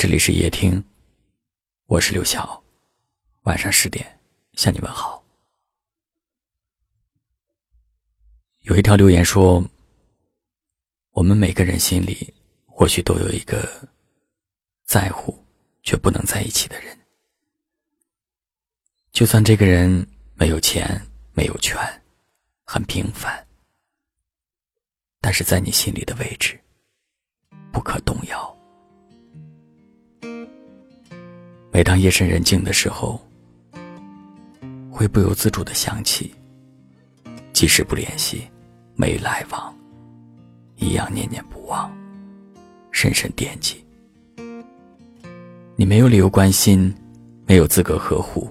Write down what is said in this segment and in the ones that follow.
这里是夜听，我是刘晓。晚上十点向你问好。有一条留言说：“我们每个人心里或许都有一个在乎却不能在一起的人，就算这个人没有钱、没有权，很平凡，但是在你心里的位置不可动摇。”每当夜深人静的时候，会不由自主的想起，即使不联系，没来往，一样念念不忘，深深惦记。你没有理由关心，没有资格呵护，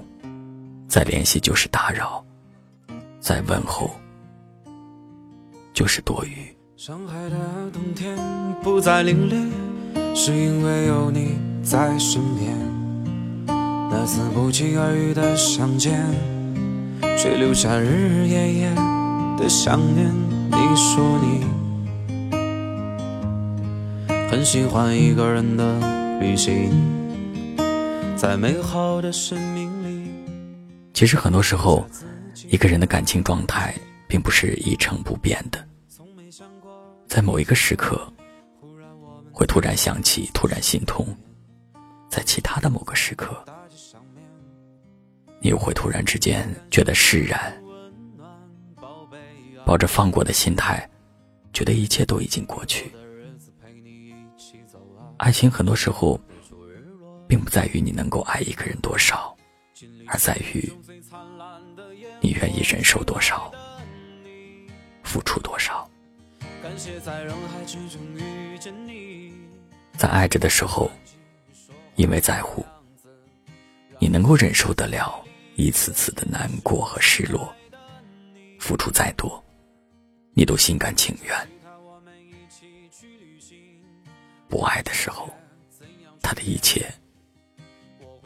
再联系就是打扰，再问候就是多余。上海的冬天不再凛冽，是因为有你在身边。那次不期而遇的相见，却留下日日夜夜的想念。你说你很喜欢一个人的旅行，在美好的生命里。其实很多时候，一个人的感情状态并不是一成不变的，在某一个时刻，会突然想起，突然心痛；在其他的某个时刻。你又会突然之间觉得释然，抱着放过的心态，觉得一切都已经过去。爱情很多时候，并不在于你能够爱一个人多少，而在于你愿意忍受多少，付出多少。在爱着的时候，因为在乎，你能够忍受得了。一次次的难过和失落，付出再多，你都心甘情愿。不爱的时候，他的一切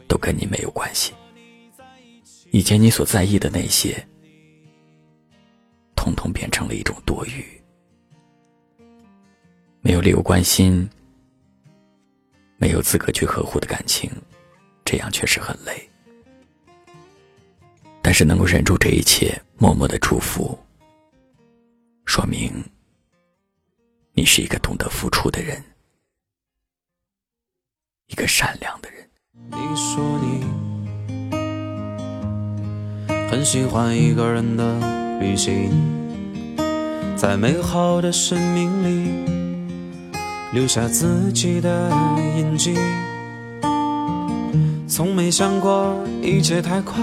都跟你没有关系。以前你所在意的那些，统统变成了一种多余。没有理由关心，没有资格去呵护的感情，这样确实很累。但是能够忍住这一切，默默的祝福，说明你是一个懂得付出的人，一个善良的人。你说你很喜欢一个人的旅行，在美好的生命里留下自己的印记，从没想过一切太快。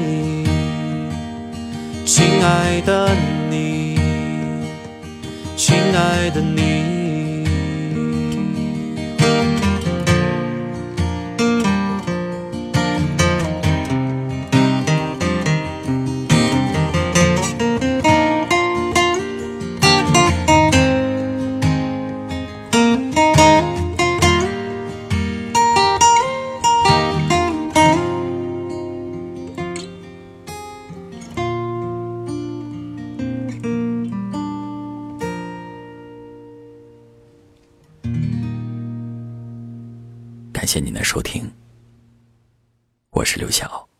爱的感谢您的收听，我是刘晓。